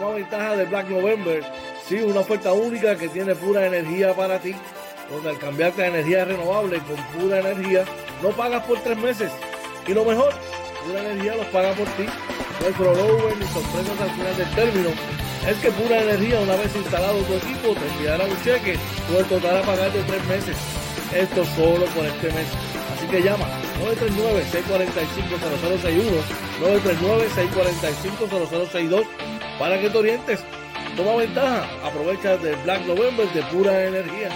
Toma ventaja de Black November. Sí, una oferta única que tiene pura energía para ti. Donde al cambiarte a energía renovable con pura energía, no pagas por tres meses. Y lo mejor, pura energía los paga por ti. No hay rollover ni sorpresas al final del término. Es que pura energía, una vez instalado tu equipo, te enviará un cheque por el total a pagar de tres meses. Esto solo por este mes. Así que llama 939-645-0061, 939-645-0062 para que te orientes. Toma ventaja, aprovecha del Black November de pura energía.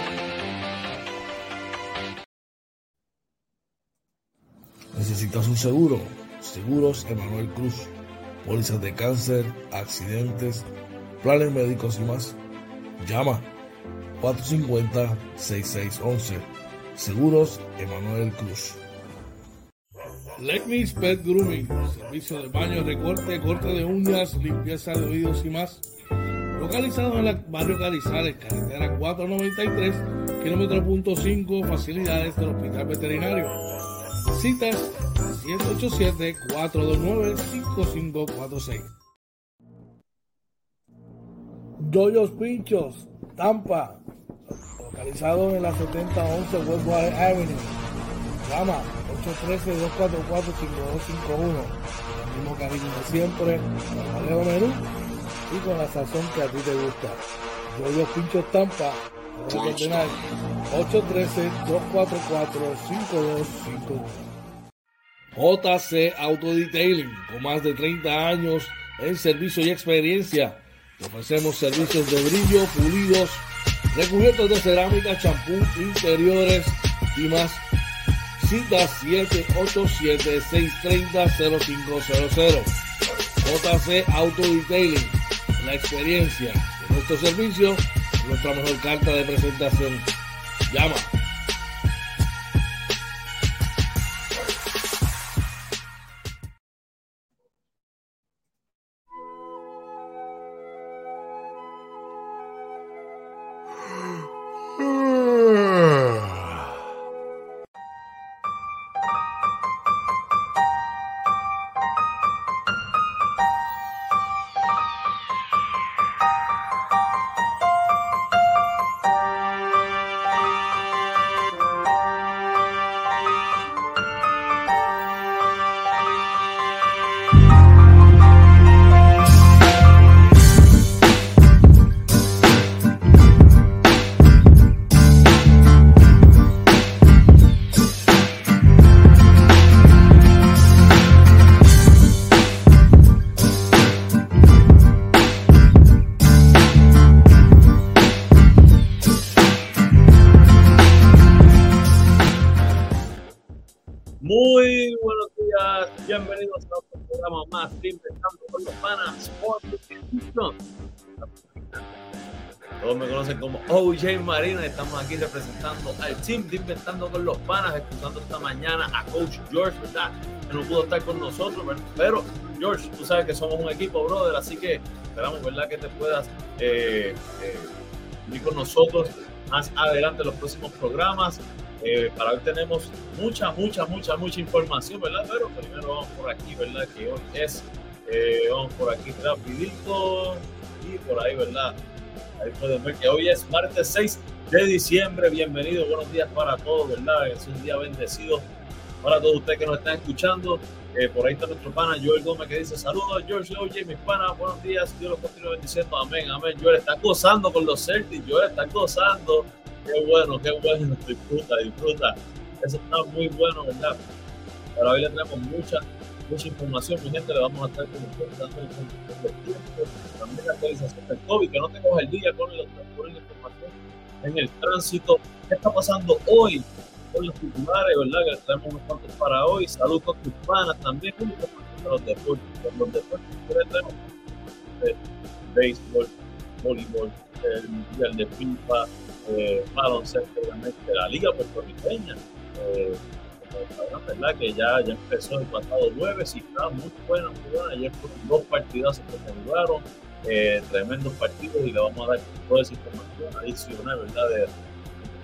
¿Necesitas un seguro? Seguros Emanuel Cruz. Pólizas de cáncer, accidentes, planes médicos y más. Llama 450-6611. Seguros Emanuel Cruz. Let Me Pet Grooming, servicio de baño, recorte, corte de uñas, limpieza de oídos y más. Localizado en el barrio Carizales, carretera 493, kilómetro punto 5, facilidades del Hospital Veterinario. Citas 787-429-5546. Doyos Pinchos, Tampa, localizado en la 7011 Westwater Avenue. Llama 813-244-5251. El mismo cariño de siempre, el menú y con la sazón que a ti te gusta. Doyos Pinchos Tampa, 813-244-5251. JC Auto Detailing, con más de 30 años en servicio y experiencia. Ofrecemos servicios de brillo, pulidos, recubiertos de cerámica, champú, interiores y más. Cita 787-630-0500. JC Auto Detailing, la experiencia de nuestro servicio, nuestra mejor carta de presentación. Llama OJ Marina. Estamos aquí representando al team de Inventando con los Panas, escuchando esta mañana a Coach George, ¿verdad? Que no pudo estar con nosotros, pero George, tú sabes que somos un equipo, brother, así que esperamos, ¿verdad? Que te puedas eh, eh, con nosotros más adelante en los próximos programas. Eh, para hoy tenemos mucha, mucha, mucha, mucha información, ¿verdad? Pero primero vamos por aquí, ¿verdad? Que hoy es, eh, vamos por aquí rapidito y por ahí, ¿verdad? Ahí pueden ver que hoy es martes 6 de diciembre. Bienvenido, buenos días para todos, ¿verdad? Es un día bendecido para todos ustedes que nos están escuchando. Eh, por ahí está nuestro pana Joel Gómez que dice saludos George Oye, mis panas, buenos días, Dios los continúe bendiciendo, amén, amén. Joel está gozando con los Celtics, Joel está gozando, qué bueno, qué bueno, disfruta, disfruta. Eso está muy bueno, ¿verdad? Pero hoy le tenemos mucha mucha información, mi gente, le vamos a estar comentando el tiempo, también la actualización del COVID, que no tenemos el día con, la información en el tránsito. ¿Qué está pasando hoy con los titulares, verdad? Que traemos unos cuantos para hoy. Salud con tus panas también, con los deportes, con los deportes que tenemos eh, béisbol, voleibol, el mundial de FIFA, eh, baloncesto, la liga puertorriqueña. Eh, ¿verdad? Que ya, ya empezó el pasado jueves y está muy buena, muy. Ayer fueron dos partidos que se jugaron, eh, tremendos partidos y le vamos a dar toda esa información adicional, ¿verdad? De,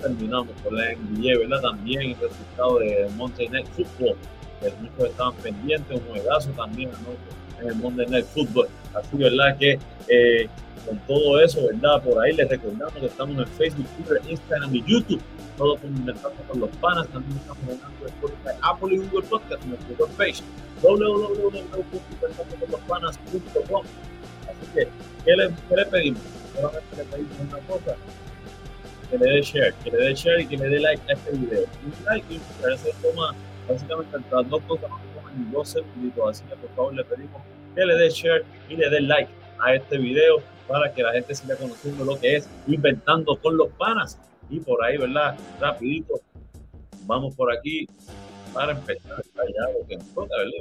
terminamos con la NBA, ¿verdad? También el resultado de Night Football, que muchos estaban pendientes, un juegazo también, ¿no? En el Monday Night Football. Así, ¿verdad? Que eh, con todo eso, ¿verdad? Por ahí les recordamos que estamos en Facebook, Twitter, Instagram y YouTube. Todo con Inventando con los Panas. También estamos en Apple y Google Podcast nuestro webpage www.inventandoconlospanas.com Así que, ¿qué le, ¿qué le pedimos? Solamente le pedimos una cosa que le dé share, que le dé share y que le dé like a este video. Un like y un share, se toma básicamente las dos cosas dos segundos, así que por favor le pedimos que le dé share y le dé like a este video para que la gente siga conociendo lo que es inventando con los panas. Y por ahí, ¿verdad? Rapidito, vamos por aquí para empezar allá lo que nos toca, ¿verdad?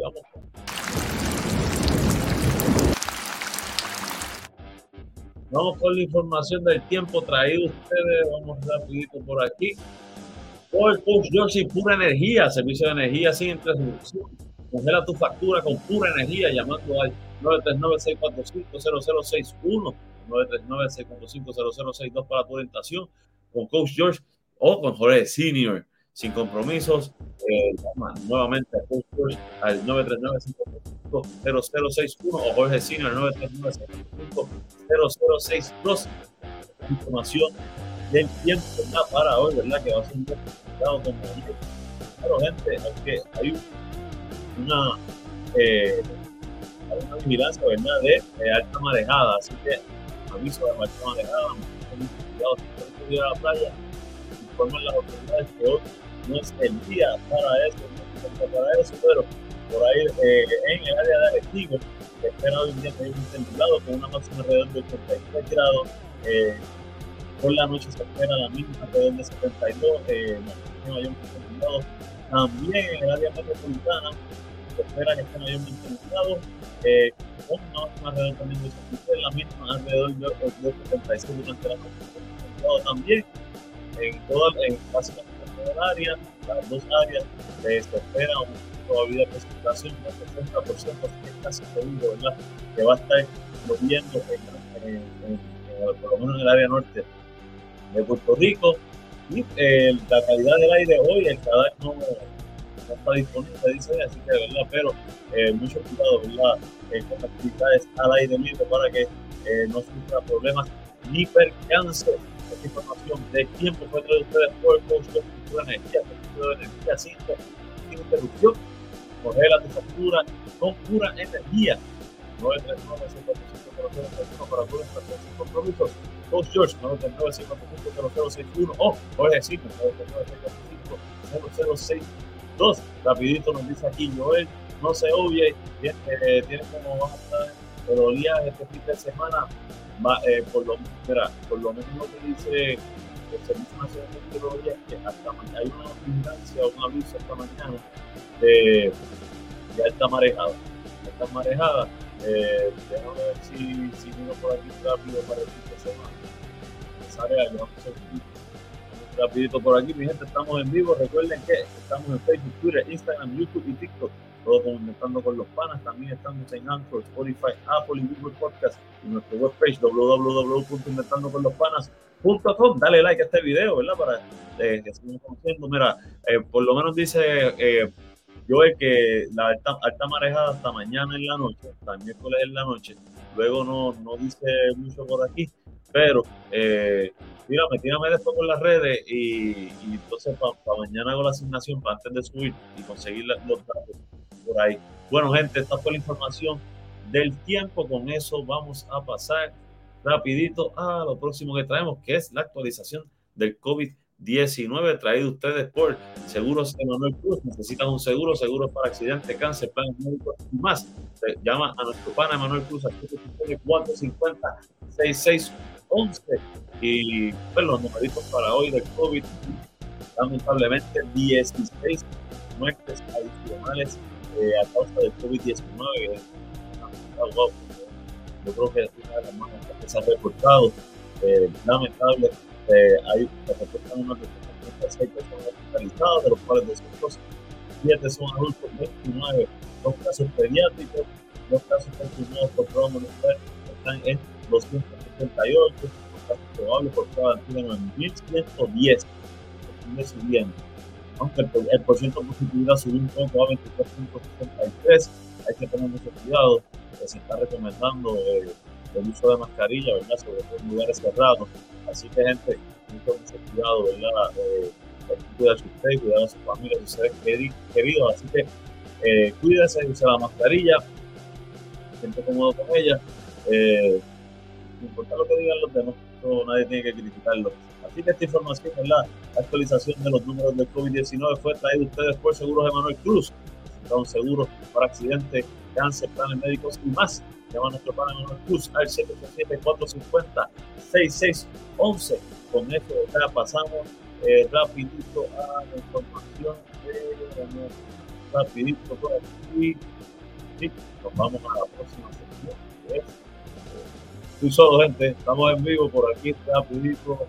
Vamos. Con la información del tiempo traído ustedes. Vamos rapidito por aquí. Por Coach pura energía, servicio de energía sin interrupción. Congela tu factura con pura energía llamando al 939-645-0061, 939-645-0062 para tu orientación con Coach George o con Jorge Senior. Sin compromisos, eh, llama nuevamente a Coach George al 939-645-0061 o Jorge Senior al 939-645-0062. Información del tiempo para hoy, ¿verdad? Que va a ser un complicado como. Pero, gente, es que hay una, eh, hay una vigilancia, ¿verdad? De, alta marejada, así que aviso de alta marejada, cuidado si ir a la playa, informan las autoridades que hoy no es el día para eso, no es para eso, pero por ahí eh, en el área de Arecibo se espera hoy un día que hay un templado con una máxima alrededor de 83 grados. Eh, por la noche se espera la mínima alrededor de 72, eh, la mayor templado. También en el área metropolitana se espera que esté mayormente templado. Eh, con una alrededor también de 73, la misma alrededor de, de 76 durante la noche. También en toda, en básicamente en toda el área, las dos áreas, eh, se espera una probabilidad de precipitación del 60%, así que casi seguro, ¿verdad? Que va a estar lloviendo en, en, en, por lo menos en el área norte de Puerto Rico. Y eh, la calidad del aire hoy, el cadáver no, no, está disponible, dice, así que de verdad, pero eh, mucho cuidado, ¿verdad? Eh, con actividades al aire libre para que eh, no sufra problemas ni percance. Esta información de tiempo fue traída ustedes por el coach de Energía, de energía sin, interrupción. Congela tu factura con pura energía. 939 para tu estación sin compromisos. Coach George, 939 o Jorge Signo, 939 0062. Rapidito nos dice aquí Joel, no se obvie, tiene, eh, tiene como vas a estar pero días este fin de semana, eh, por, lo, mira, por lo que dice el Servicio Nacional de Meteorología que hasta mañana hay una vigilancia, un aviso esta mañana de, de alta marejada. Alta marejada, eh, déjame ver si, si miro por aquí rápido para el fin de semana. Sale algo, vamos a hacer rapidito por aquí, mi gente, estamos en vivo. Recuerden que estamos en Facebook, Twitter, Instagram, YouTube y TikTok. Todo como Inventando con los Panas. También estamos en Anchor, Spotify, Apple y Google Podcast. Y nuestro webpage www.inventandoconlospanas.com. Dale like a este video, ¿verdad? Para eh, que sigamos conociendo. Mira, eh, por lo menos dice eh, Joel que la alta, alta, marejada hasta mañana en la noche, hasta el miércoles en la noche. Luego no, no dice mucho por aquí, pero eh, tírame, tírame después por las redes y, entonces para pa mañana hago la asignación para antes de subir y conseguir los datos por ahí. Bueno, gente, esta fue la información del tiempo. Con eso vamos a pasar rapidito a lo próximo que traemos, que es la actualización del COVID-19 traído ustedes por Seguros Emanuel Cruz. Necesitan un seguro, seguro para accidente, cáncer, planes médicos y más. Llama a nuestro pana Emanuel Cruz al 11. Y pues los numeritos para hoy de COVID, lamentablemente 16 muertes adicionales eh, a causa del COVID-19. Yo creo que es una de las más que se ha reportado. Eh, lamentable, eh, hay se reportan unos 36 personas hospitalizadas, de los cuales 207 son adultos, 29 dos casos pediátricos, dos casos confirmados por prueba están en 200 68, probable por cada altura 9110 el subiendo. Aunque el, el porcentaje de positividad subió un poco a 23.63, hay que tener mucho cuidado. Se está recomendando eh, el uso de mascarilla, ¿verdad? Sobre todo en lugares cerrados. Así que, gente, mucho, mucho cuidado, ¿verdad? Eh, cuidarse usted, cuidar a su familia, a sus seres queridos. Así que eh, cuídense, usa la mascarilla, siente cómodo con ella. Eh, no importa lo que digan los demás, nadie tiene que criticarlo. Así que esta información, la actualización de los números del COVID-19 fue traída a ustedes por Seguros de Manuel Cruz. Son seguros para accidentes, cáncer, planes médicos y más. Llama a nuestro panel Manuel Cruz al 787-450-6611. Con esto ya pasamos eh, rapidito a la información de rapidito por aquí. Y nos vamos a la próxima sección. Estoy solo, gente. Estamos en vivo por aquí, rapidito.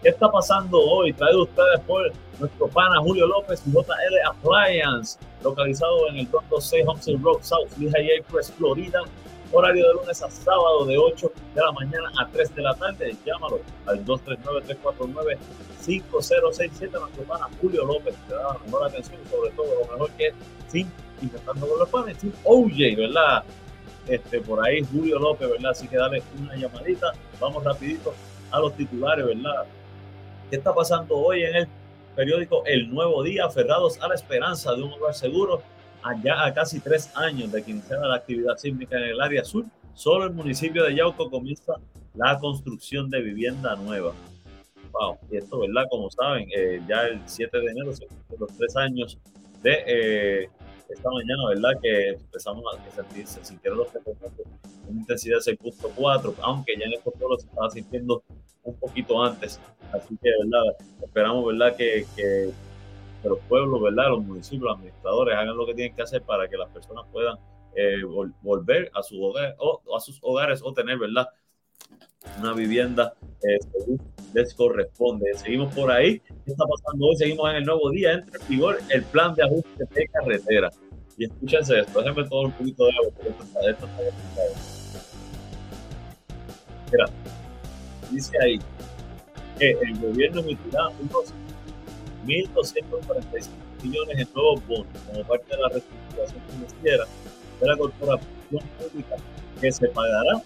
¿Qué está pasando hoy? Traído ustedes por nuestro pana Julio López JL Appliance, localizado en el 226 Homestead Road South Lehigh Acres, Florida horario de lunes a sábado de 8 de la mañana a 3 de la tarde. Llámalo al 239-349-5067. Nuestro pana Julio López te da la mejor atención sobre todo lo mejor que es sin intentando con los panes, sin OJ, ¿verdad? Este, por ahí Julio López, ¿verdad? Así que dale una llamadita. Vamos rapidito a los titulares, ¿verdad? ¿Qué está pasando hoy en el periódico El Nuevo Día? Aferrados a la esperanza de un hogar seguro allá a casi tres años de que iniciara la actividad sísmica en el área sur, solo el municipio de Yauco comienza la construcción de vivienda nueva. Wow, y esto, ¿verdad? Como saben, eh, ya el 7 de enero los tres años de eh, esta mañana, ¿verdad? Que empezamos a sentir, se sintieron los terremotos una intensidad de 6.4, aunque ya en estos pueblos se estaba sintiendo un poquito antes. Así que, ¿verdad? Esperamos, ¿verdad? Que, que que los pueblos, ¿verdad? Los municipios, los administradores hagan lo que tienen que hacer para que las personas puedan eh, volver a, su hogar, o, a sus hogares o tener, ¿verdad? Una vivienda eh, les corresponde. Seguimos por ahí. ¿Qué está pasando hoy? Seguimos en el nuevo día. Entra en vigor el plan de ajuste de carretera. Y escúchense esto, déjenme todo un poquito de agua, esto está, esto está Mira, dice ahí que el gobierno emitirá unos 1.245 millones en nuevos bonos como parte de la reestructuración financiera de la corporación pública que se pagará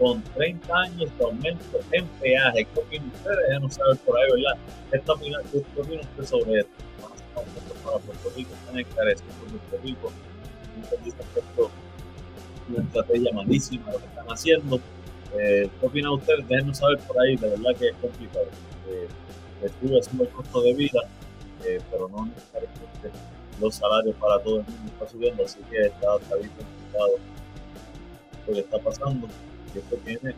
con 30 años de aumento en peaje. ¿Qué opinan ustedes? Déjenos saber por ahí, ¿verdad? ¿Qué opinan ustedes sobre esto? para Puerto Rico, están encareciendo Puerto Rico. Una estrategia malísima lo que están haciendo. Eh, ¿Qué opinan ustedes? Déjenos saber por ahí, de verdad que es complicado. Eh, haciendo el costo de vida, eh, pero no necesariamente los salarios para todo el mundo está subiendo, así que está, está bien complicado lo que está pasando. Esto tiene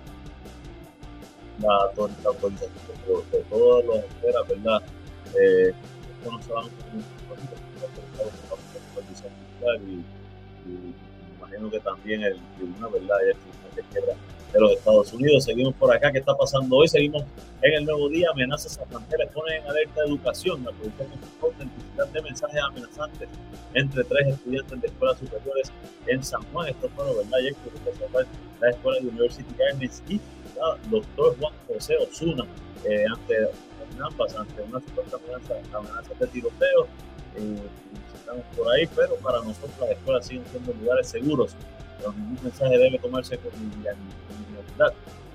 la, autorización de, de todas las esferas, ¿verdad? Eh, esto no solamente es un y, y, imagino que también el tribunal, ¿verdad? Y el tribunal de quiebra de los Estados Unidos. Seguimos por acá. ¿Qué está pasando hoy? Seguimos en el nuevo día. Amenazas a fronteras ponen en alerta de educación. La policía con autenticidad de mensajes amenazantes entre tres estudiantes de escuelas superiores en San Juan. Esto fue, ¿verdad? Ayer la escuela de University Gardens y el doctor Juan José Osuna eh, ante ambas, ante una supuesta amenaza, amenaza de tiroteo. Eh, estamos por ahí, pero para nosotros las escuelas siguen siendo lugares seguros ningún mensaje debe tomarse con liviandad.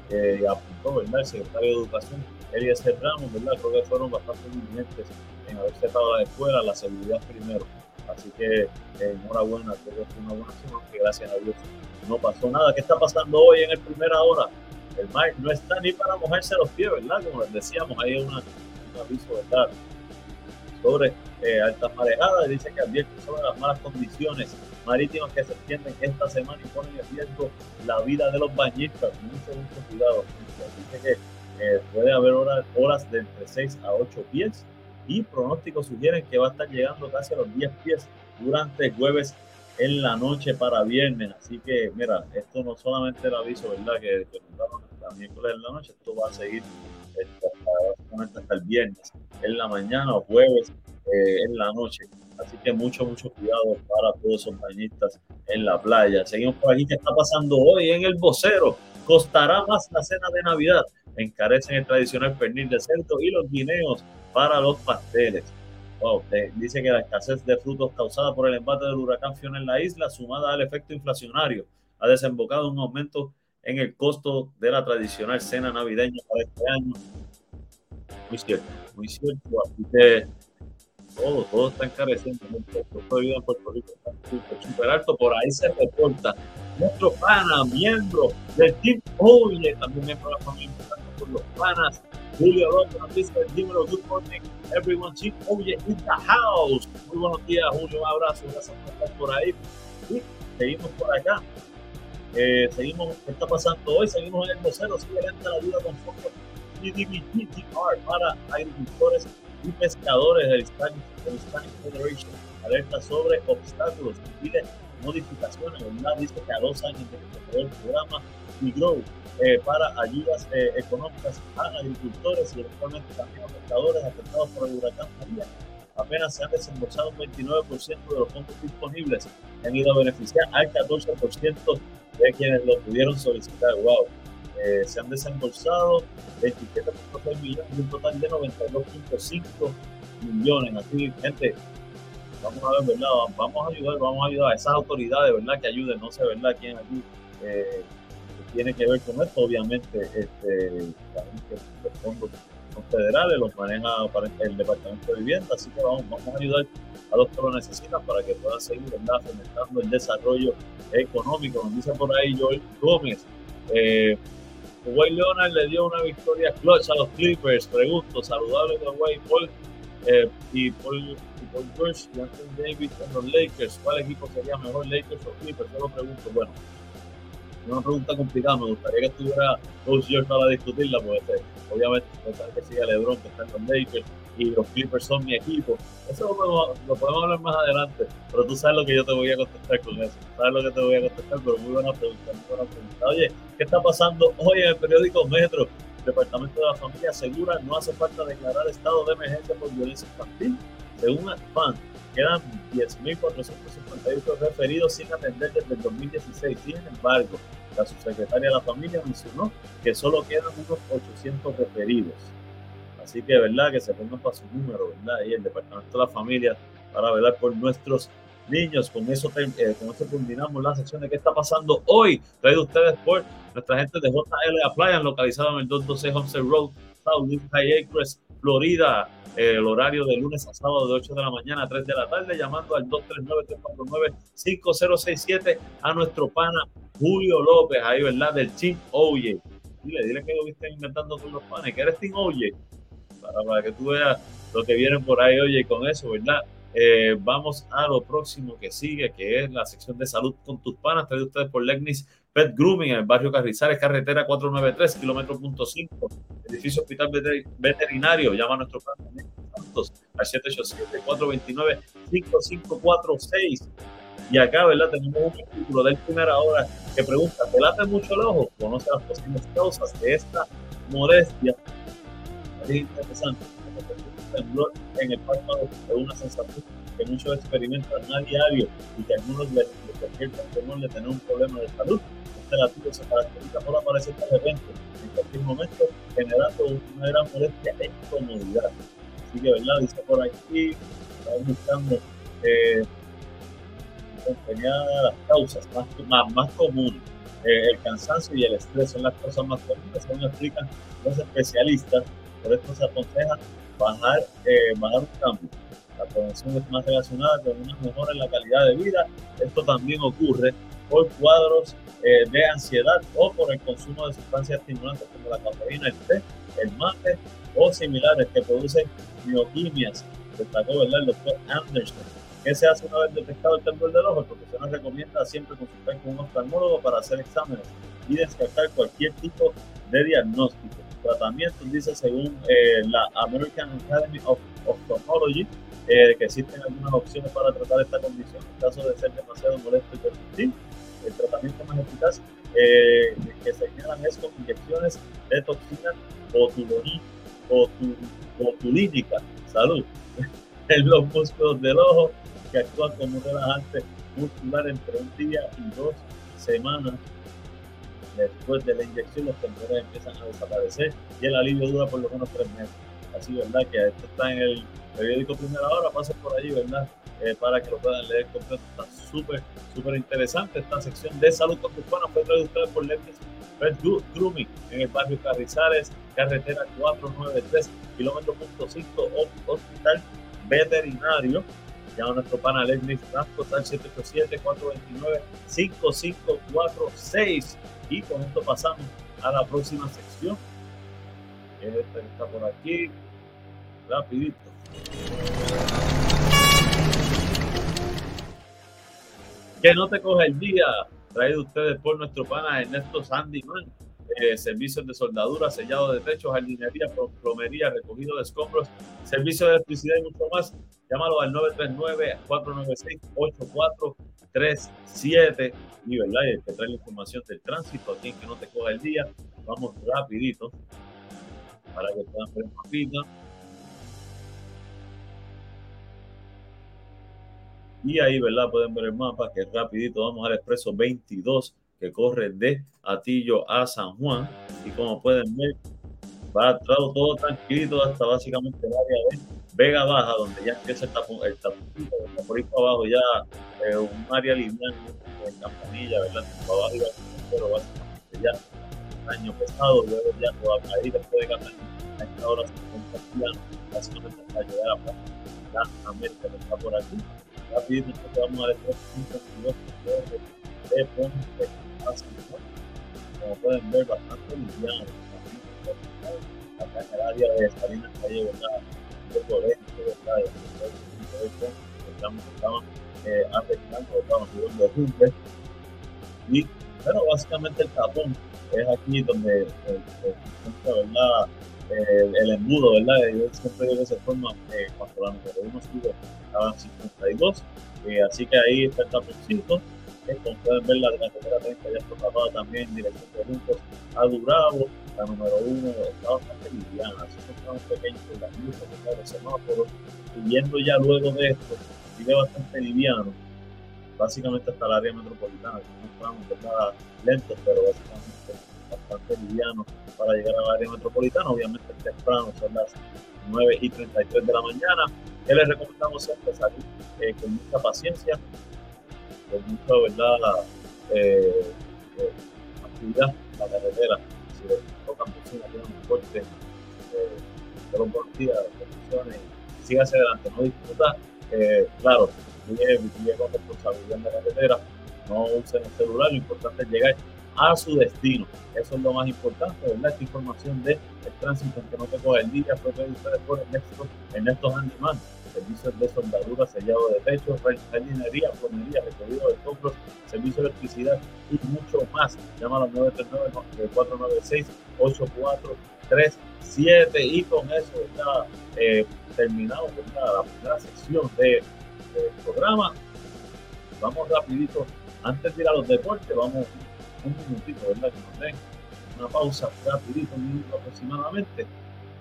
Eh, apuntó ¿verdad? el secretario de Educación, Eliezer Ramos, ¿verdad? creo que fueron bastante diligentes en haber cerrado la escuela, la seguridad primero. Así que eh, enhorabuena, creo que fue una buena acción, aunque gracias a Dios no pasó nada. ¿Qué está pasando hoy en el primera hora? El mar no está ni para mojarse los pies, ¿verdad? Como les decíamos, hay una, un aviso, ¿verdad? Sobre eh, altas marejadas, dice que advierte sobre las malas condiciones marítimas que se extienden esta semana y ponen en riesgo la vida de los bañistas. Mucho, mucho cuidado. Dice que eh, puede haber horas, horas de entre 6 a 8 pies y pronósticos sugieren que va a estar llegando casi a los 10 pies durante jueves en la noche para viernes. Así que, mira, esto no solamente el aviso, ¿verdad? Que, que hasta miércoles en la noche, esto va a seguir hasta, hasta el viernes en la mañana o jueves eh, en la noche. Así que mucho, mucho cuidado para todos esos bañistas en la playa. Seguimos por aquí. ¿Qué está pasando hoy en el vocero? Costará más la cena de Navidad. Encarecen el tradicional pernil de cerdo y los guineos para los pasteles. Wow, dice que la escasez de frutos causada por el embate del huracán Fiona en la isla, sumada al efecto inflacionario, ha desembocado en un aumento en el costo de la tradicional cena navideña para este año. Muy cierto, muy cierto. Así que todo, todo está encareciendo. El costo de vida en Puerto Rico está súper alto. Por ahí se reporta nuestro pana, miembro del Team Oye, también miembro de la familia por los panas. Julio López nos dice, dímelo, good morning, everyone, Team Oye in the house. Muy buenos días, Julio, un abrazo, gracias por estar por ahí. Y seguimos por acá. Eh, seguimos, ¿qué está pasando hoy? Seguimos en el vocero, sigue lenta la vida con fondos DDBTR para agricultores y pescadores del Hispanic, Federation. Alerta sobre obstáculos y pide modificaciones. ¿verdad? Dice que a dos años de el programa Grow eh, para ayudas eh, económicas a agricultores y eventualmente también a pescadores afectados por el huracán María. Apenas se han desembolsado un 29% de los fondos disponibles. Han ido a beneficiar al 14% de quienes lo pudieron solicitar. ¡Wow! Eh, se han desembolsado 27.6 millones de un total de 92.5 millones. Así, gente, vamos a ver, ¿verdad? Vamos a ayudar, vamos a ayudar a esas autoridades, ¿verdad? Que ayuden, no sé, ¿verdad? Quién aquí eh, tiene que ver con esto. Obviamente, este, los fondos federales, los maneja el Departamento de Vivienda, así que vamos, vamos a ayudar a los que lo necesitan para que puedan seguir, ¿verdad? Fomentando el desarrollo económico. Nos dice por ahí Joel Gómez. Eh, Kawhi Leonard le dio una victoria clutch a los Clippers. Pregunto, saludable Kawhi Paul eh, y Paul, y Paul George y Anthony Davis en los Lakers. ¿Cuál equipo sería mejor, Lakers o Clippers? Yo lo pregunto. Bueno, una pregunta complicada. Me gustaría que estuviera Coach George para discutirla, porque eh, obviamente pensar que siga LeBron, que está en los Lakers y los Clippers son mi equipo. Eso lo podemos, lo podemos, hablar más adelante, pero tú sabes lo que yo te voy a contestar con eso. Sabes lo que te voy a contestar, pero muy buena pregunta, muy buena pregunta. Oye, ¿qué está pasando hoy en el periódico Metro? Departamento de la Familia asegura no hace falta declarar estado de emergencia por violencia infantil. Según FAN, quedan 10.458 referidos sin atender desde el 2016. Sin embargo, la subsecretaria de la Familia mencionó que solo quedan unos 800 referidos. Así que, ¿verdad? Que se pongan para su número, ¿verdad? Y el Departamento de la Familia para velar por nuestros niños. Con eso, eh, con eso terminamos la sección de qué está pasando hoy. Traído ustedes por nuestra gente de JL Appliance, localizado en el 212 Homestead Road, South High Acres, Florida. Eh, el horario de lunes a sábado de 8 de la mañana a 3 de la tarde, llamando al 239-349-5067 a nuestro pana Julio López, ahí, ¿verdad? Del Team Oye. Dile, dile que lo viste inventando con los panes, que eres Team Oye para, que tú veas lo que vienen por ahí. Oye, con eso, ¿verdad? Eh, vamos a lo próximo que sigue, que es la sección de salud con tus panas, traído ustedes por Legnis Pet Grooming en el barrio Carrizales, carretera 493, kilómetro punto 5, edificio hospital veterinario. Llama a nuestro plan al 787-429-5546. Y acá, ¿verdad? Tenemos un artículo del primera hora que pregunta, ¿te late mucho el ojo? Conoce las posibles causas de esta modestia es temblor en el párpado es una sensación que muchos experimentan a diario y que algunos les despierta el temor de tener un problema de salud. Este latido se caracteriza por aparecer de repente, en cualquier momento, generando una gran molestia e incomodidad. Así que, ¿verdad? Dice por aquí, estamos buscando eh, las causas más, más, más comunes. Eh, el cansancio y el estrés son las cosas más comunes, según explican los especialistas por esto se aconseja bajar, eh, bajar un cambio. La prevención es más relacionada con una mejora en la calidad de vida. Esto también ocurre por cuadros eh, de ansiedad o por el consumo de sustancias estimulantes como la cafeína, el té, el mate o similares que producen bioquimias. Destacó ¿verdad? el doctor Anderson. ¿Qué se hace una vez detectado el temblor del ojo? El profesional recomienda siempre consultar con un oftalmólogo para hacer exámenes y descartar cualquier tipo de diagnóstico tratamientos, dice según eh, la American Academy of Ophthalmology, eh, que existen algunas opciones para tratar esta condición en caso de ser demasiado molesto y persistir. El tratamiento más eficaz eh, que señalan es con inyecciones de toxina botulínica, salud, en los músculos del ojo que actúan como un relajante muscular entre un día y dos semanas después de la inyección los temblores empiezan a desaparecer y el alivio dura por lo menos tres meses. Así, ¿verdad? Que esto está en el periódico Primera Hora, pasen por allí, ¿verdad? Eh, para que lo puedan leer completo. Está súper, súper interesante. Esta sección de salud cubana fue traducida por Lentes Red Grooming en el barrio Carrizales, carretera 493, kilómetro punto 5, hospital veterinario. Llama a nuestro pana Leslie Franco al 787-429-5546. Y con esto pasamos a la próxima sección. Esta que está por aquí. Rapidito. Que no te coja el día. Traído ustedes por nuestro pana Ernesto Sandyman. Eh, servicios de soldadura, sellado de techos, jardinería, plomería, recogido de escombros, servicio de electricidad y mucho más. Llámalo al 939-496-8437. Y verdad, y que trae la información del tránsito, aquí que no te coja el día. Vamos rapidito para que puedan ver vida. Y ahí, ¿verdad? Pueden ver el mapa que rapidito vamos al expreso 22 que corre de Atillo a San Juan. Y como pueden ver, va todo, todo tranquilo hasta básicamente el área de Vega Baja, donde ya empieza el tapón, el por ahí para abajo ya eh, un área lineal en Campanilla, ¿verdad? Para abajo pero básicamente ya año pesado, luego ya toda caer después de Cataluña, a esta hora se encuentra básicamente hasta llegar a la América que está por aquí. Rapidito, vamos a ver 3.52 de Ponce como pueden ver, bastante liviano. Acá en el área de Salinas Calle, ¿verdad? Un poco lento, ¿verdad? Estamos, eh, de Y, pero básicamente el tapón es aquí donde eh, encuentra, ¿verdad? Eh, el embudo, ¿verdad? Yo siempre digo que forma eh, cuando la número sube a 52. Eh, así que ahí está el taponcito como pueden ver, la carretera 30 ya está tapada también, dirección de Juntos a Durabo, la número 1 está bastante liviana, así que estamos pequeños en las luces de los semáforos, y yendo ya luego de esto, sigue bastante liviano, básicamente hasta el área metropolitana, que no estamos lentos, pero básicamente bastante liviano para llegar al área metropolitana, obviamente temprano, son las 9 y 33 de la mañana, que les recomendamos siempre salir eh, con mucha paciencia, con mucha verdad eh, eh, actividad la carretera. Si tocan personas tienen un fuerte, eh, los buenos días, condiciones, siga hacia adelante, no disfruta, eh, claro, vive, vive con responsabilidad en la carretera, no usen el celular, lo importante es llegar a su destino. Eso es lo más importante, ¿verdad? Esta información de el tránsito que no te coge el día fue que ustedes por estos, en estos animales servicios de soldadura, sellado de techos, jardinería, plomería, recogido de compros, servicio de electricidad y mucho más. Llama al 939-496-8437 y con eso está eh, terminado la primera sección del de programa. Vamos rapidito, antes de ir a los deportes, vamos un minutito, ¿verdad? Que nos den una pausa rapidito, un minuto aproximadamente,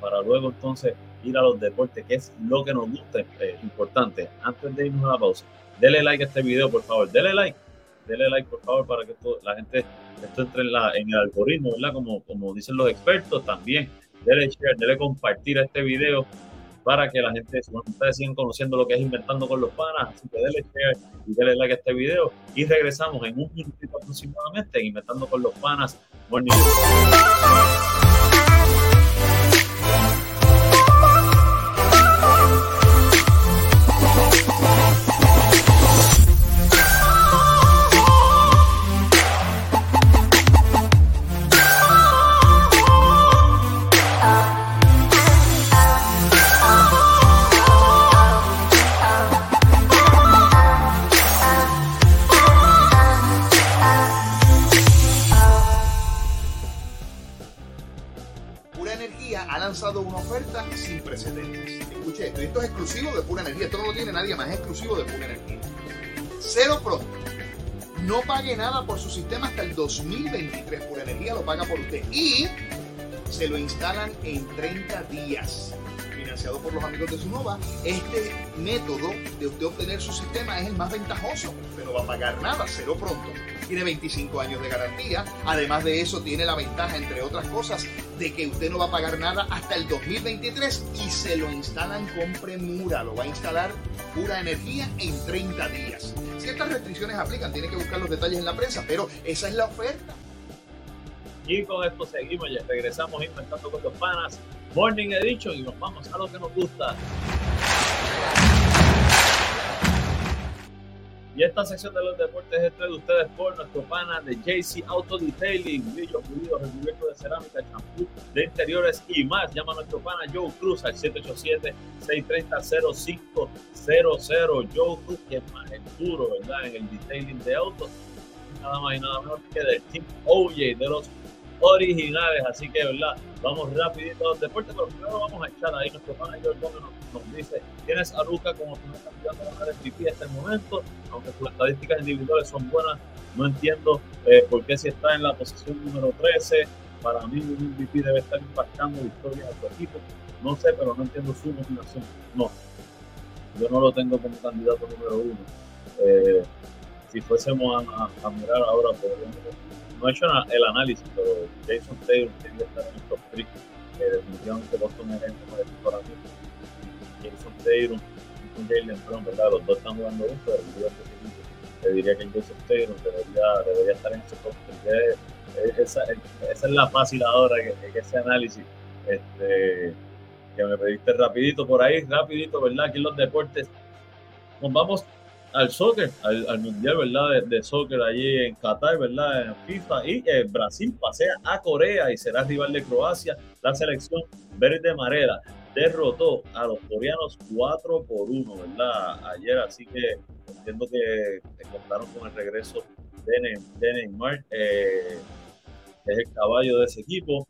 para luego entonces ir a los deportes, que es lo que nos gusta, eh, importante. Antes de irnos a la pausa, dele like a este video, por favor, dele like, dele like, por favor, para que la gente, esto entre en, la, en el algoritmo, ¿verdad? Como, como dicen los expertos, también, dele share, dele compartir a este video para que la gente, ustedes sigan conociendo lo que es Inventando con los Panas, así que dele share y dele like a este video y regresamos en un minutito aproximadamente en Inventando con los Panas. Nada por su sistema hasta el 2023. Pura Energía lo paga por usted y se lo instalan en 30 días. Financiado por los amigos de Sunova, este método de usted obtener su sistema es el más ventajoso. Usted no va a pagar nada, cero pronto tiene 25 años de garantía. Además de eso, tiene la ventaja, entre otras cosas, de que usted no va a pagar nada hasta el 2023 y se lo instalan con premura. Lo va a instalar pura energía en 30 días. Ciertas restricciones aplican, tiene que buscar los detalles en la prensa, pero esa es la oferta. Y con esto seguimos, ya regresamos inventando con los panas. Morning Edition y nos vamos a lo que nos gusta. Y esta sección de los deportes es de ustedes por nuestro pana de JC Auto Detailing, brillo pulido, recubierto de cerámica, champú de interiores y más. Llama a nuestro pana Joe Cruz al 787-630-0500. Joe Cruz, que es más el duro, ¿verdad? En el detailing de autos. Nada más y nada menos que del Team OJ, de los originales. Así que, ¿verdad? Vamos rapidito a los deportes, pero primero vamos a echar ahí nuestro manager nos, nos dice, tienes a Luca como primer candidato a ganar MVP hasta el momento, aunque sus estadísticas individuales son buenas, no entiendo eh, por qué si está en la posición número 13, para mí un MVP debe estar impactando victorias a su equipo, no sé, pero no entiendo su motivación, no, yo no lo tengo como candidato número uno. Eh, si fuésemos a, a, mirar ahora, podríamos no he hecho el análisis, pero Jason Taylor tiene que estar en el top 3. Eh, definitivamente Boston es el mejor equipo mí. Jason Taylor y Jalen Brown, ¿verdad? Los dos están jugando bien, pero te diría que Jason Taylor debería, estar en ese top 3. Esa, esa, es la fácil ahora, que, que ese análisis. Este, que me pediste rapidito por ahí, rapidito, ¿verdad? Aquí en los deportes. Nos vamos al soccer, al, mundial, ¿verdad? De, soccer allí en Qatar, ¿verdad? En FIFA. Y eh, Brasil pasea a Corea y será rival de Croacia. La selección verde marera derrotó a los coreanos 4 por 1, ¿verdad? Ayer, así que entiendo que contaron con el regreso de, Neymar, eh, es el caballo de ese equipo.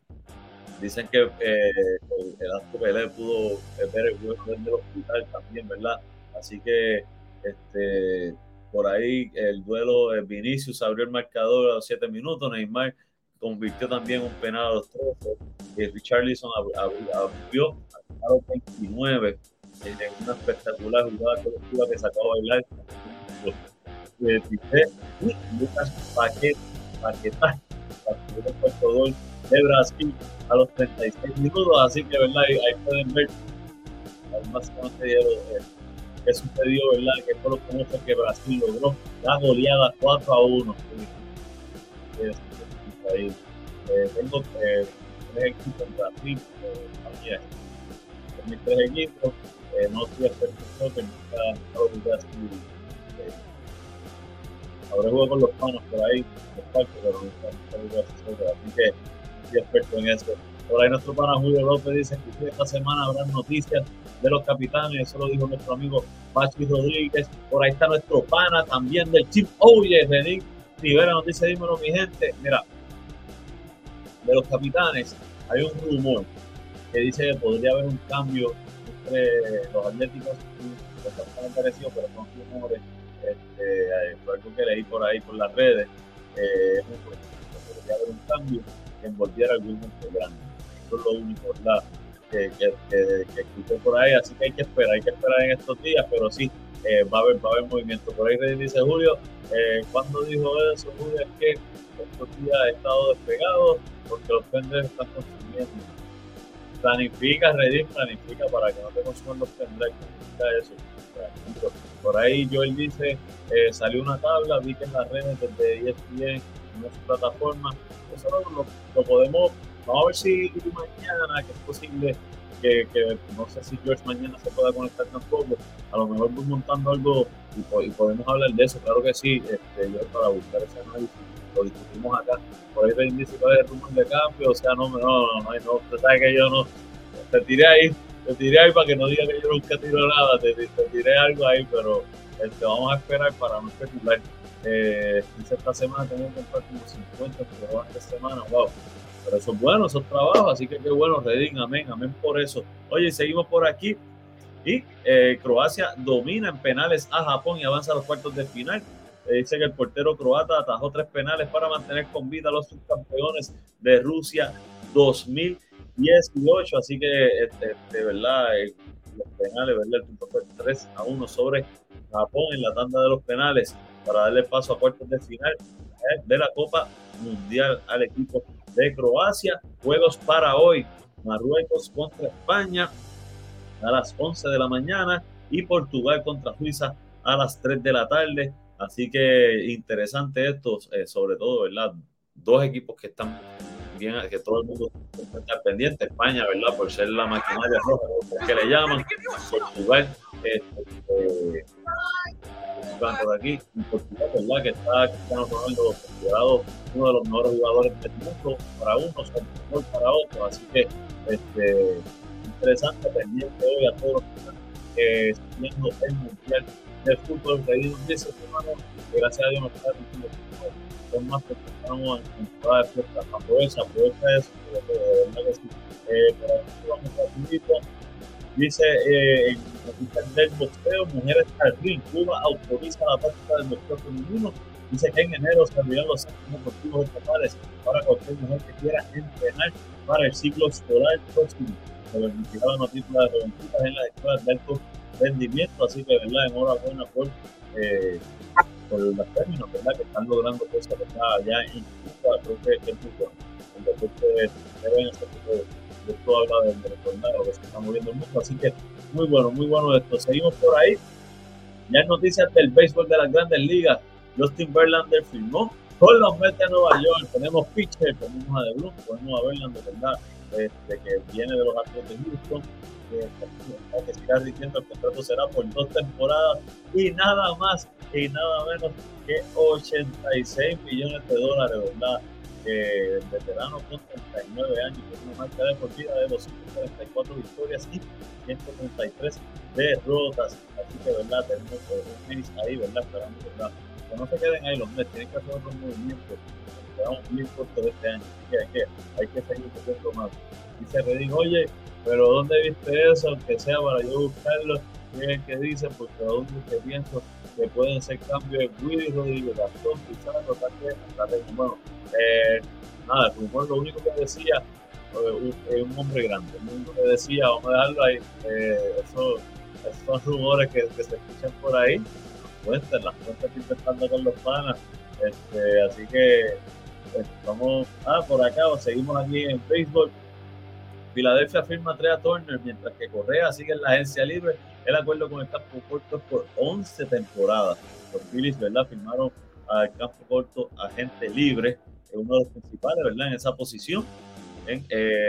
Dicen que eh, el, el Pelé pudo ver el juego del hospital también, ¿verdad? Así que este, por ahí el duelo de Vinicius abrió el marcador a los 7 minutos. Neymar convirtió también un penal a los 13. Y Richarlison abrió a los 29 en una espectacular jugada colectiva que sacó a bailar. Y Lucas Paquet, Paquetá, el cuarto gol de Brasil a los 36 minutos. Así que, ¿verdad? Ahí, pueden ver. Además, no se dieron que sucedió, ¿verdad? Que fue lo que que Brasil logró la goleada 4 a 1. Ahí. Eh, tengo eh, tres equipos en Brasil, eh, también. mis tres equipos, eh, no estoy experto que nunca he Brasil. Eh, ahora juego con los panos por ahí, los parques, pero nunca Así que estoy experto en eso. Por ahí nuestro pana Julio López dice que esta semana habrá noticias de los capitanes, eso lo dijo nuestro amigo Pachi Rodríguez. Por ahí está nuestro pana también del Chip Oye, René Rivera nos dice, dímelo mi gente, mira, de los capitanes hay un rumor que dice que podría haber un cambio entre los atléticos y los capitanes parecidos, pero son rumores, este, por algo que leí por ahí por las redes, eh, podría haber un cambio que envolviera algún grande. Eso es lo único, ¿verdad? que, que, que, escuché por ahí, así que hay que esperar, hay que esperar en estos días, pero sí, eh, va, a haber, va a haber movimiento. Por ahí dice Julio, eh, cuando dijo eso, Julio, es que estos días he estado despegado porque los pendrives están consumiendo. Planifica, Reddit, planifica para que no te consuman los pendrives. Por ahí Joel dice, eh, salió una tabla, vi que en las redes desde ESPN, en nuestra plataforma, eso lo, lo podemos Vamos a ver si mañana, que es posible que, no sé si George mañana se pueda conectar tampoco, a lo mejor voy montando algo y, podemos hablar de eso, claro que sí, este, yo para buscar ese análisis, lo discutimos acá, por ahí te dice cuál es el de cambio, o sea, no, no, no, no, no, usted sabe que yo no, te tiré ahí, te tiré ahí para que no diga que yo nunca tiro nada, te, te tiré algo ahí, pero este, vamos a esperar para no especular. Eh, esta semana tengo que comprar como 50, pero esta semana, wow, pero eso es bueno, eso es trabajo, así que qué bueno, Redín, amén, amén por eso. Oye, seguimos por aquí. Y eh, Croacia domina en penales a Japón y avanza a los cuartos de final. Eh, dice que el portero croata atajó tres penales para mantener con vida a los subcampeones de Rusia 2018. Así que, este, de verdad, eh, los penales, ¿verdad? El punto fue 3 a 1 sobre Japón en la tanda de los penales para darle paso a cuartos de final de la Copa Mundial al equipo de Croacia. Juegos para hoy. Marruecos contra España a las 11 de la mañana y Portugal contra Suiza a las 3 de la tarde. Así que interesante esto, eh, sobre todo, ¿verdad? Dos equipos que están bien, que todo el mundo está pendiente. España, ¿verdad? Por ser la maquinaria roja, que le llaman. Portugal, este, por aquí, Portugal, ¿verdad? Que está Cristiano Ronaldo considerado uno de los mejores jugadores del mundo para unos, mejor para otros. Así que, este, interesante, pendiente hoy a todos los que están eh, siguiendo el mundial fútbol de donde dice hermano que gracias a Dios nos está diciendo son más porque estamos en temporada de fiesta aprovecha aprovecha eso de verdad que sí eh, aquí vamos rapidito dice eh, en noticias del boxeo mujeres al ring Cuba autoriza la práctica del boxeo femenino dice que en enero se abrirán los centros deportivos estatales para cualquier mujer que quiera entrenar para el ciclo escolar próximo se permitirá la matrícula de jovencitas en las escuelas de alto rendimiento, así que, ¿verdad? Enhorabuena por, eh, por los términos, ¿verdad? Que están logrando cosas, ¿verdad? Allá en Cuba, creo que es muy bueno. El deporte hacer de esto habla del, del que se está moviendo el mundo, así que muy bueno, muy bueno esto. Seguimos por ahí. Ya en noticias del béisbol de las grandes ligas, Justin Verlander firmó con los Mets de Nueva York. Tenemos pitcher, tenemos a De Blum, tenemos a Verlander, ¿verdad? Este, que viene de los Astros de Houston hay que siga diciendo el contrato será por dos temporadas y nada más y nada menos que 86 millones de dólares, ¿verdad? El veterano con 39 años, con una marca deportiva de 244 victorias y 133 derrotas. Así que, ¿verdad? Tenemos un mes ahí, ¿verdad? Esperando, ¿verdad? Que no se queden ahí los meses, tienen que hacer otros movimientos. Quedamos muy cortos de este año, así que hay que, hay que seguir haciendo más. Dice Redín, oye, pero ¿dónde viste eso? Aunque sea para yo buscarlo, miren qué dice, porque aún que pienso que pueden ser cambios de Willy Rodríguez, Gastón, Pizarro, Taque, Bueno, eh, nada, el lo único que decía, eh, es un hombre grande, el único que decía, vamos a dejarlo ahí, eso, esos rumores que, que, se escuchan por ahí, cuentan, las cuentas que intentando con los panas, este, así que pues, vamos, ah, por acá, seguimos aquí en Facebook Filadelfia firma a Turner, mientras que Correa sigue en la agencia libre. El acuerdo con el campo corto por 11 temporadas. Los Phillies, ¿verdad? Firmaron al campo corto agente libre, uno de los principales, ¿verdad? En esa posición. Eh,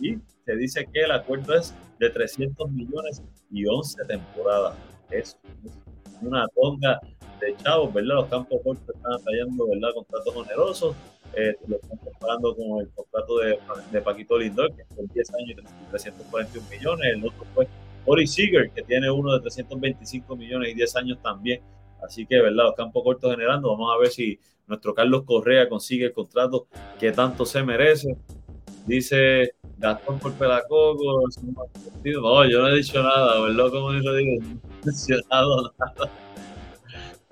y se dice que el acuerdo es de 300 millones y 11 temporadas. Es una tonga de chavos, ¿verdad? Los campos cortos están tallando, ¿verdad? Contratos onerosos eh, lo están comparando con el contrato de, de Paquito Lindor, que por 10 años y 341 millones. El otro fue Ori Seager, que tiene uno de 325 millones y 10 años también. Así que, ¿verdad? Los campos cortos generando. Vamos a ver si nuestro Carlos Correa consigue el contrato que tanto se merece. Dice Gastón por Pelacoco. No, yo no he dicho nada, ¿verdad? Como digo, no he mencionado nada.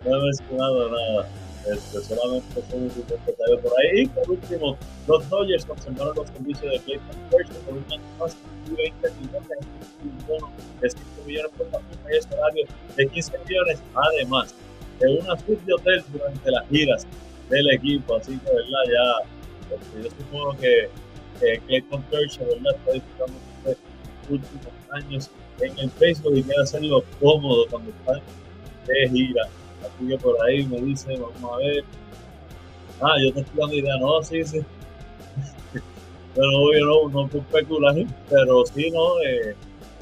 No he mencionado nada. Este, solamente son un por ahí. Y por último, los Dodgers conservaron los servicios de Clayton Kershaw por un año más y 20 millones, bono de 5 millones por la y salario de 15 millones, además de una suite de hotel durante las giras del equipo. Así que, ¿verdad? Ya, este, yo supongo que, que Clayton Kershaw, ¿verdad? Está disfrutando de últimos años en el Facebook y quiere hacerlo cómodo cuando está de gira Así que por ahí me dice, vamos a ver. Ah, yo te estoy dando idea, no, sí, sí. pero obvio no, no por especular, pero sí, no, eh,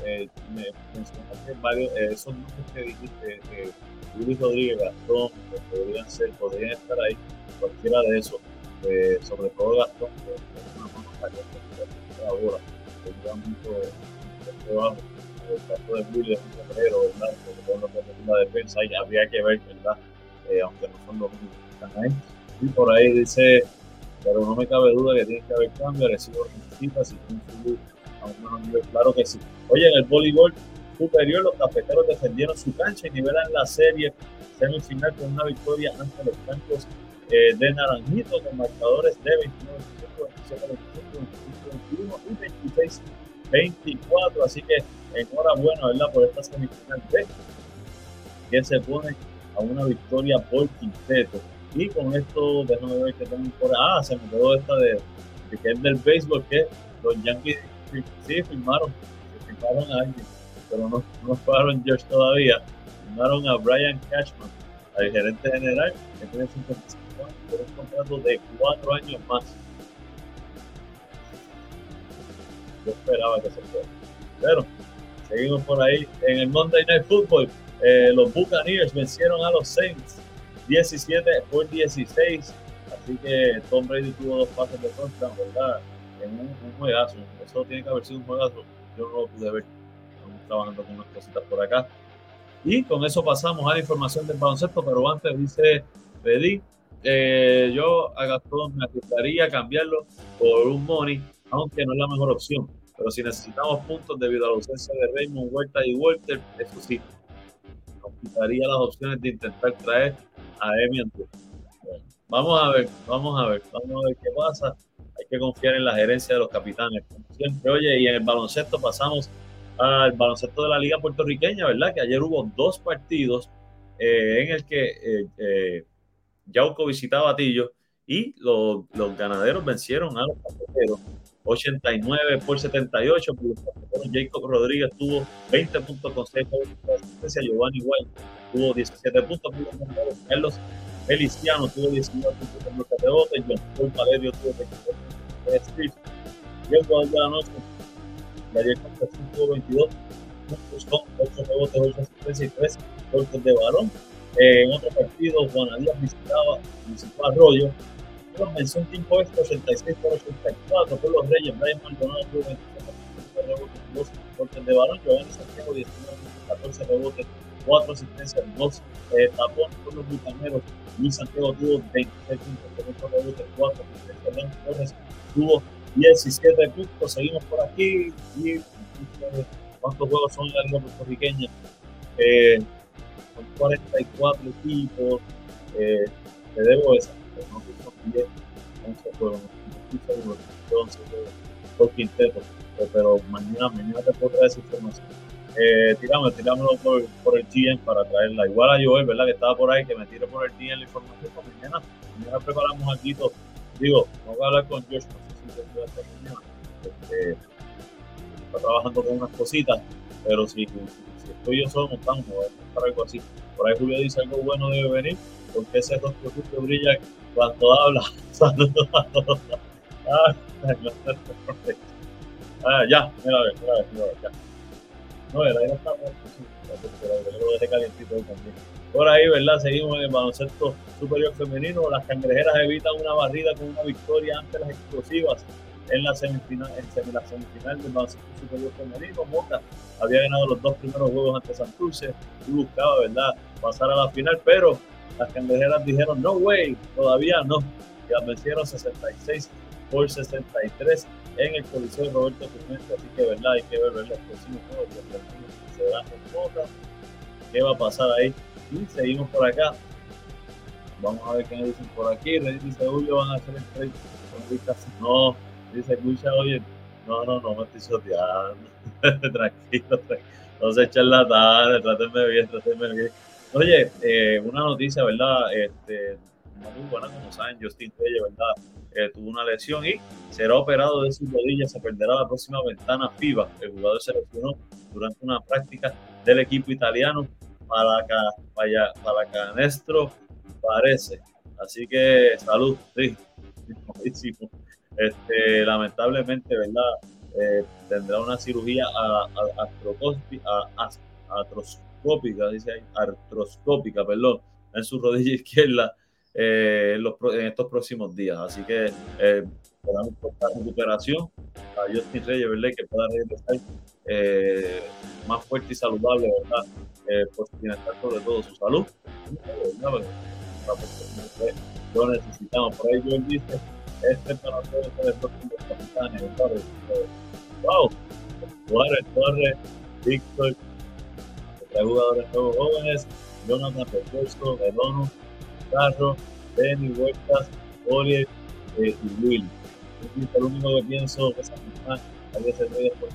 eh, me mencionaste varios, eh, esos nombres que dijiste, eh, Luis Rodríguez, Gastón, que podrían ser, podrían estar ahí, cualquiera de esos, eh, sobre todo Gastón, que es una mano caliente ahora, que lleva mucho trabajo el caso de es un guerrero, ¿verdad? Sobre todo en la defensa, y habría que ver, ¿verdad? Eh, aunque no son los que están ahí. Y por ahí dice, pero no me cabe duda que tiene que haber cambio, recibo necesita, si tiene un a un menor nivel, claro que sí. Oye, en el voleibol superior, los cafeteros defendieron su cancha y nivelan la serie semifinal con una victoria ante los campos eh, de Naranjito con marcadores de 29, 27, 21 y 26 24. Así que enhorabuena, ¿verdad? Por esta semifinal B, que se pone a una victoria por quinteto Y con esto, déjame ver que tengo por Ah, se me quedó esta de, que es del béisbol, que los Yankees sí firmaron, firmaron a alguien, pero no, no firmaron George todavía. Firmaron a Brian Cashman, al gerente general, que tiene 55 años, por un contrato de cuatro años más. Yo esperaba que se fuera. Pero seguimos por ahí. En el Monday Night Football, eh, los Buccaneers vencieron a los Saints 17 por 16. Así que Tom Brady tuvo dos pases de touchdown, ¿verdad? En un, un, juegazo. Eso tiene que haber sido un juegazo. Yo no lo pude ver. Estamos trabajando con unas cositas por acá. Y con eso pasamos a la información del baloncesto. Pero antes dice Pedí, eh, yo a Gastón me gustaría cambiarlo por un money, aunque no es la mejor opción. Pero si necesitamos puntos debido a la ausencia de Raymond, Huerta y Walter, eso sí, nos quitaría las opciones de intentar traer a Emi Vamos a ver, vamos a ver, vamos a ver qué pasa. Hay que confiar en la gerencia de los capitanes. Oye, y en el baloncesto pasamos al baloncesto de la Liga Puertorriqueña, ¿verdad? Que ayer hubo dos partidos eh, en el que eh, eh, Yauco visitaba a Batillo y los, los ganaderos vencieron a los cafeteros 89 por 78. Jacob Rodríguez tuvo 20 puntos con 6 asistencia. Giovanni White tuvo 17 puntos. Carlos Feliciano tuvo 19 puntos con los rebotes. John Paul Valerio tuvo 23 puntos jugador de la noche, Daniel tuvo 22 puntos con 8 rebotes, 8 asistencias y 3 golpes de balón. Eh, en otro partido, Juan Díaz visitaba, visitó a Arroyo los mención Team Extra 86 por 84 por los Reyes, Brian Maldonado tuvo 27 rebotes, 2 cortes de balón, Giovanni Santiago 19 14 rebotes, 4 asistencias, 2 eh, tapones por los bucaneros, Luis Santiago tuvo 26 puntos, 4 rebotes, 4 asistencias, Torres tuvo 17 puntos, seguimos por aquí. Y cuántos juegos son en la liga puertorriqueña, eh, son 44 equipos, eh, te debo esa, no 10, 11 juegos, 11 juegos por pero mañana, mañana te puedo traer esa información. Eh, tiramos, tirámoslo por, el GM para traerla. Igual a Joel, ¿verdad? Que estaba por ahí, que me tire por el GM la información para mañana. Mañana preparamos aquí, digo, no voy a hablar con Josh, no sé si voy a hacer mañana. Este, está trabajando con unas cositas, pero si, si, estoy yo solo montando, voy algo así. Por ahí Julio dice algo bueno debe venir, porque ese rostro que brilla cuando habla. Saludos a todos. Ah, ya, mira a ver, mira a ver. No, el aire está muerto, lo dejé calientito también. Por ahí, ¿verdad? Seguimos en el baloncesto superior femenino. Las cangrejeras evitan una barrida con una victoria ante las explosivas en la semifinal, en la semifinal del baloncesto superior femenino. Moca había ganado los dos primeros juegos ante Santurce y buscaba, ¿verdad?, pasar a la final, pero las cangrejeras dijeron, no way, todavía no. Y vencieron 66 por 63 en el Coliseo de Roberto Clemente. Así que, verdad, hay que ver, los próximos juegos que se dan con ¿Qué va a pasar ahí? Y seguimos por acá. Vamos a ver qué dicen por aquí. Dice Julio, van a hacer el trade No, dice escucha, oye, no, no, no me estoy soteando. tranquilo, tranquilo. No se tarde, trátenme bien, trátenme bien. Oye, eh, una noticia, ¿verdad? Este, muy buena, como saben, Justin Reyes, ¿verdad? Eh, tuvo una lesión y será operado de sus rodillas, se perderá la próxima ventana FIBA. El jugador se lesionó durante una práctica del equipo italiano para, para, para Canestro, parece. Así que salud, sí, este, lamentablemente, ¿verdad? Eh, tendrá una cirugía a, a, a, a artroscópica, dice ahí, artroscópica, perdón, en su rodilla izquierda eh, en, los, en, estos próximos días. Así que eh, podamos la recuperación a Justin Reyes, ¿verdad? Que pueda regresar eh, más fuerte y saludable, ¿verdad? Eh, por bienestar, sobre todo su salud. Lo necesitamos. Por ahí yo dice, este para todos los próximos capitanes. Wow, Juárez, Torres, Víctor, tres jugadores nuevos jóvenes, Jonathan Petroso, Redono, Carro, Benny, Huertas, Oliver eh, y Will. Es el único que pienso que ser por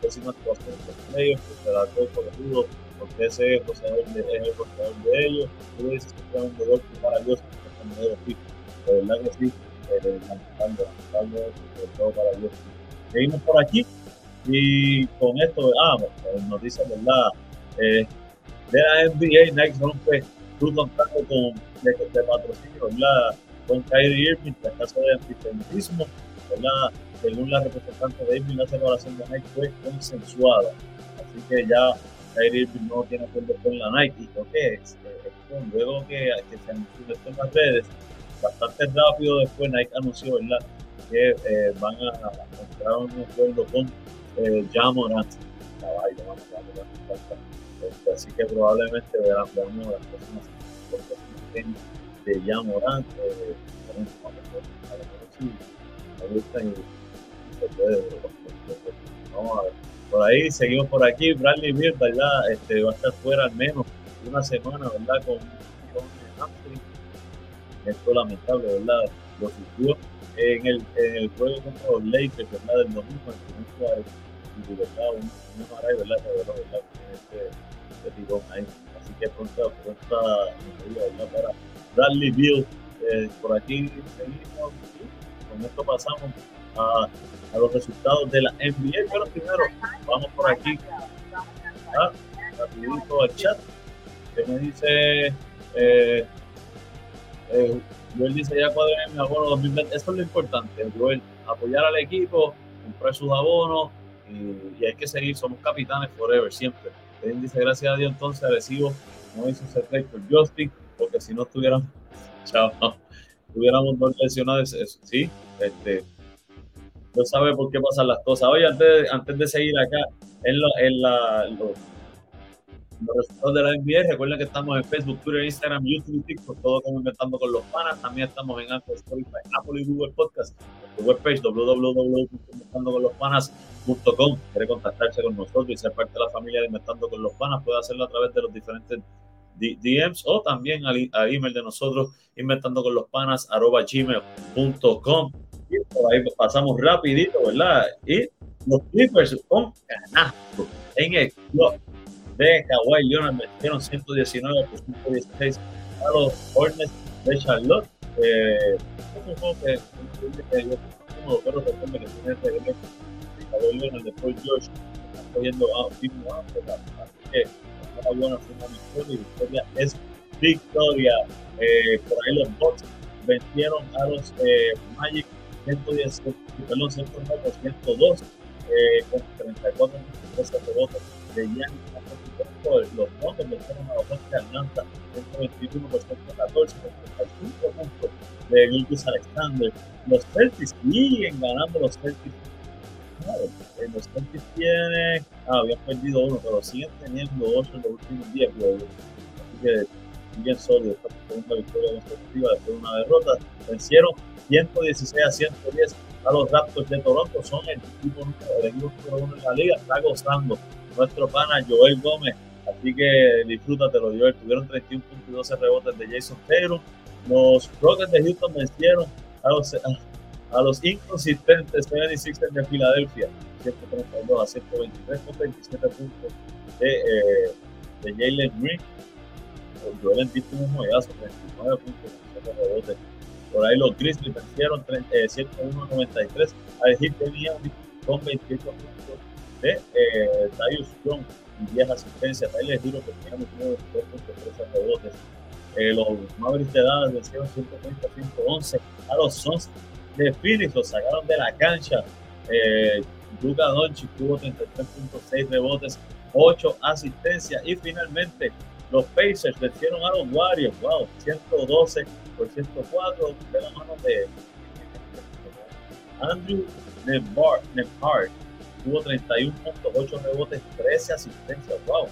próxima actuación de los medios, que se la por el porque ese es el es el de ellos. Tú dices que un deber para Dios, que es un. De verdad que sí, eh, lamentable, sobre todo para Dios. Seguimos por aquí y con esto, ah, dice, ¿verdad? Eh, de la NBA, Nike rompe su contrato con, de, patrocinio. Con Kyrie Irving, en caso de antisemitismo, ¿verdad? Según la representante de Irving, la separación de Nike fue consensuada. Así que ya Kyrie Irving no tiene acuerdo con la Nike. ¿Y lo que es? luego que, se anunció esto las redes, bastante rápido después Nike anunció, ¿verdad? Que eh, van a, encontrar un acuerdo con eh, Jamorant. Este, así que probablemente veamos las próximas de. Eh, lo mejor sí me gustan y. Vamos a. Por ahí, seguimos por aquí. Bradley Beal, ¿verdad? Este, va a estar fuera al menos una semana, ¿verdad? Con, con. Esto lamentable, ¿verdad? Lo sufrió en el, en el juego contra los Lakers, ¿verdad? Del domingo, en el y ¿verdad? Un, un maravilla, ¿verdad? ¿verdad? Este, este tirón ahí. Así que pronto, medida, ¿verdad? Para Bradley Beal. Eh, por aquí seguimos. Con esto pasamos a, a, los resultados de la NBA. Pero primero, vamos por aquí. Ah, rapidito al chat. Que me dice. Eh, eh, Joel dice ya cuadré mi abono 2020. Eso es lo importante, Joel. Apoyar al equipo, comprar sus abonos y, hay que seguir. Somos capitanes forever, siempre. Él dice gracias a Dios entonces recibo no hizo ese trade por Justin, porque si no estuviéramos, chao, tuviéramos dos lesionados, sí, este, no sabe por qué pasan las cosas. Oye, antes, antes de seguir acá, en, lo, en la, los resultados de la NBA. Recuerden que estamos en Facebook, Twitter, Instagram, YouTube TikTok, todo como Inventando con los Panas. También estamos en Apple, Spotify, Apple y Google Podcast. Nuestra webpage www.inventandoconlospanas.com. Quiere contactarse con nosotros y ser parte de la familia de Inventando con los Panas, puede hacerlo a través de los diferentes DMs o también al, al email de nosotros, inventando con los panas, arroba gmail.com. Y por ahí pasamos rapidito, ¿verdad? Y los Clippers con canasto en el club de Kawhi Leonard metieron 119 por 116 a los Hornets de Charlotte. Eh, que este de de así que una buena fue victoria y victoria es victoria. Eh, por ahí los Bucks vencieron a los eh, Magic 110, perdón, 109 por 102 eh, con 34 rebotes de los Nuggets vencieron a los Bucks de Atlanta 121 por 114 con 35 puntos de Gilgis Alexander. Los Celtics siguen ganando los Celtics. Eh, los Celtics tienen, ah, habían perdido uno, pero siguen teniendo 8 en los últimos 10 juegos. Así que siguen sólidos. Esta segunda victoria consecutiva después de una derrota. Vencieron 116 a 110 a los Raptors de Toronto. Son el equipo, número uno en la liga. Está gozando nuestro pana Joel Gómez. Así que disfrútatelo, Joel. Tuvieron 31 puntos y 12 rebotes de Jason Taylor. Los Rockets de Houston vencieron a los, a, los inconsistentes 76ers de Filadelfia. 132 a 123 con 27 puntos de, eh, de Jalen Green. Joel en un juegazo, 39 puntos, 27 rebotes. Por ahí los Grizzlies vencieron eh, 101-93 al Heat de Miami con 28 puntos de eh, Darius Strong y 10 asistencias. Tyler Hero que tenía metido 2.13 rebotes. Eh, los Mavericks de Dallas vencieron 130-111 a los Suns de Phoenix, los sacaron de la cancha. Eh, Luka Doncic tuvo 33.6 rebotes, 8 asistencias y finalmente los Pacers vencieron a los Warriors, wow, 112 por 104 de la mano de Andrew Nemhart tuvo 31 puntos, 8 rebotes, 13 asistencias. ¡Wow!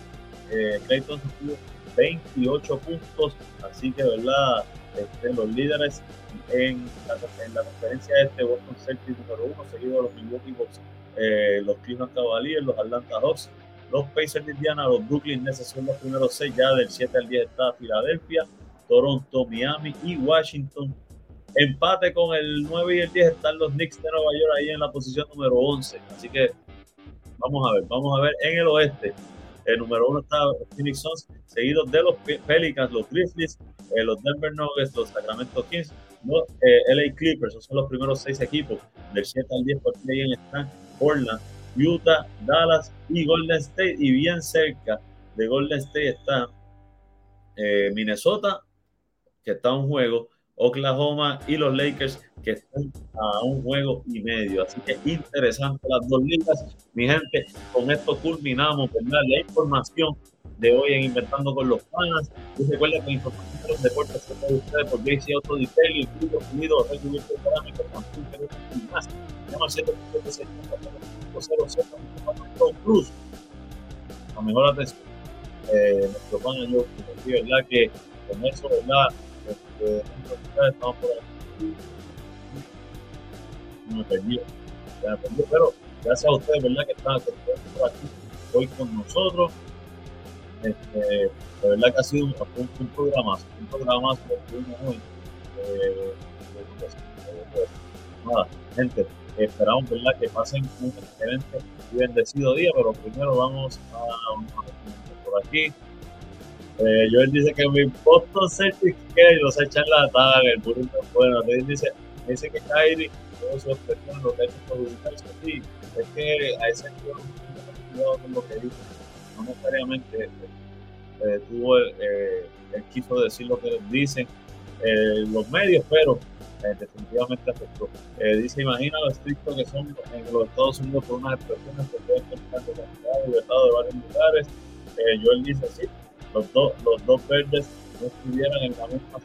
Eh, tuvo 28 puntos, así que, ¿verdad? Este, los líderes en la, en la conferencia este, Boston Celtics número 1, seguido de los Milwaukee Bucks, eh, los Cleveland Cavaliers, los Atlanta Hawks, los Pacers de Indiana, los Brooklyn Nets son los primeros 6, ya del 7 al 10 está Filadelfia, Toronto, Miami y Washington Empate con el 9 y el 10 están los Knicks de Nueva York ahí en la posición número 11. Así que vamos a ver, vamos a ver en el oeste. El número uno está Phoenix Suns, seguidos de los Pelicans, los Grizzlies, eh, los Denver Nuggets, los Sacramento Kings, los eh, LA Clippers. Esos son los primeros seis equipos. Del 7 al 10 por play están Portland, Utah, Dallas y Golden State. Y bien cerca de Golden State está eh, Minnesota, que está en juego, Oklahoma y los Lakers, que están a un juego y medio. Así que interesante las dos ligas. Mi gente, con esto culminamos ¿verdad? la información de hoy en Inventando con los Panas. Y recuerden que la información de los deportes se puede ustedes por JC Auto Detail, el Club Unido, Red Cubierto Cerámico, Consulta y más. Llama 776 Cruz. La mejor atención. Eh, nuestro pana yo, ¿verdad? Que con eso, ¿verdad? Pero gracias a ustedes, ¿verdad? Que están, por aquí hoy con nosotros. Este, de verdad que ha sido un, un, un programa, un programa que tuvimos hoy. Nada, gente, esperamos ¿verdad? que pasen un excelente y bendecido día, pero primero vamos a, a por aquí. Eh, Joel dice que mi Boston Celtics que los echan la taga, el burrito bueno. Él dice, dice que Kyrie, todo su expresión, lo que ha hecho perjudicarse. Sí, es que a ese cuidado con lo que dice. No necesariamente eh, tuvo, eh, él quiso decir lo que dicen eh, los medios, pero eh, definitivamente afectó. Eh, dice, imagina lo estricto que son en los Estados Unidos por unas expresiones que pueden tener de libertad de varios lugares. Eh, Joel dice, sí, los, dos los dos verdes no estuvieran en la misma,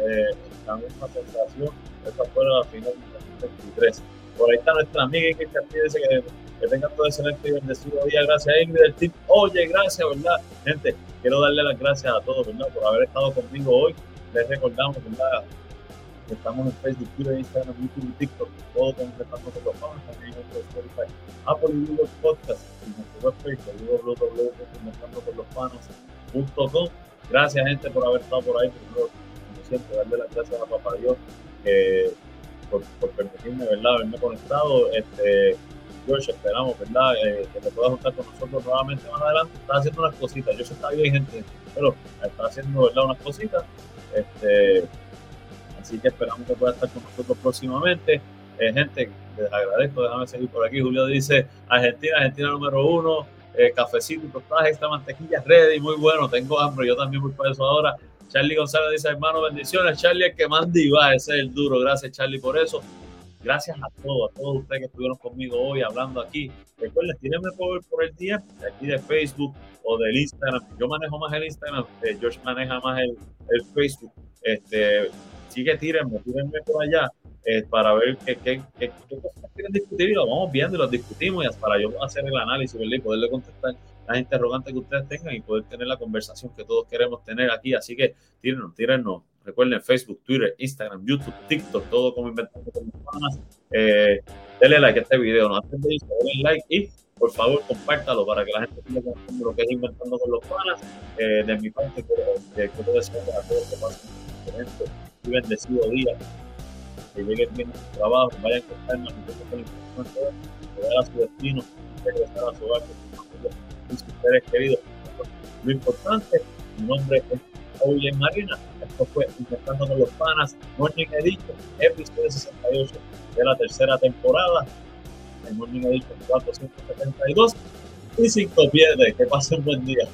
eh, en la misma sensación. Esa fue la final de 2023. Por ahí está nuestra amiga Ingrid Castillo, dice que, que tengan todo excelente y bendecido día. Gracias, Ingrid, del team. Oye, gracias, ¿verdad? Gente, quiero darle las gracias a todos, ¿verdad? Por haber estado conmigo hoy. Les recordamos, ¿verdad? Que estamos en Facebook, Twitter, Instagram, YouTube y TikTok. Todo con los Fans, también en nuestro Spotify, Apple y Google Podcast. Y nuestro webpage, www.inventandocolofanos.com. Gracias, gente, por haber estado por ahí. Primero, como siempre, darle las gracias a Papá Dios por, por, permitirme, ¿verdad?, haberme conectado. Este, George, esperamos, ¿verdad?, eh, que te puedas juntar con nosotros nuevamente más adelante. Está haciendo unas cositas. Yo sé que está bien, gente, pero está haciendo, ¿verdad?, unas cositas. Este, así que esperamos que pueda estar con nosotros próximamente. Eh, gente, les agradezco, déjame seguir por aquí. Julio dice, Argentina, Argentina número uno eh, cafecito y tostadas esta mantequilla ready, muy bueno, tengo hambre, yo también voy para eso ahora. Charlie González dice, hermano, bendiciones. Charlie, el que manda y va, ese es el duro. Gracias, Charlie, por eso. Gracias a todos, a todos ustedes que estuvieron conmigo hoy hablando aquí. Recuerden, tírenme por, el día de aquí de Facebook o del Instagram. Yo manejo más el Instagram, eh, George maneja más el, el Facebook. Este, sigue tírenme, tírenme por allá eh, para ver qué, qué, qué, cosas quieren discutir y lo vamos viendo y los discutimos y para yo hacer el análisis y poderle contestar las interrogantes que ustedes tengan y poder tener la conversación que todos queremos tener aquí. Así que tírennos, tírennos. Recuerden Facebook, Twitter, Instagram, YouTube, TikTok, todo como inventando con las eh, denle like a este video, no antes de denle like y por favor compártalo para que la gente siga lo que es inventando con los panas. Eh, de mi parte, quiero, quiero desear a todos que pasen un excelente y bendecido día que lleguen bien a su trabajo, vayan con calma, que se importante llegar a su destino, regresar a su hogar con sus seres queridos. Lo importante, mi nombre es Oye Marina. Esto fue Inventando con los Panas, Morning Edition, episodio 68 de la tercera temporada. El Morning Edition 472 y 5 pierdes. Que pasen un buen día.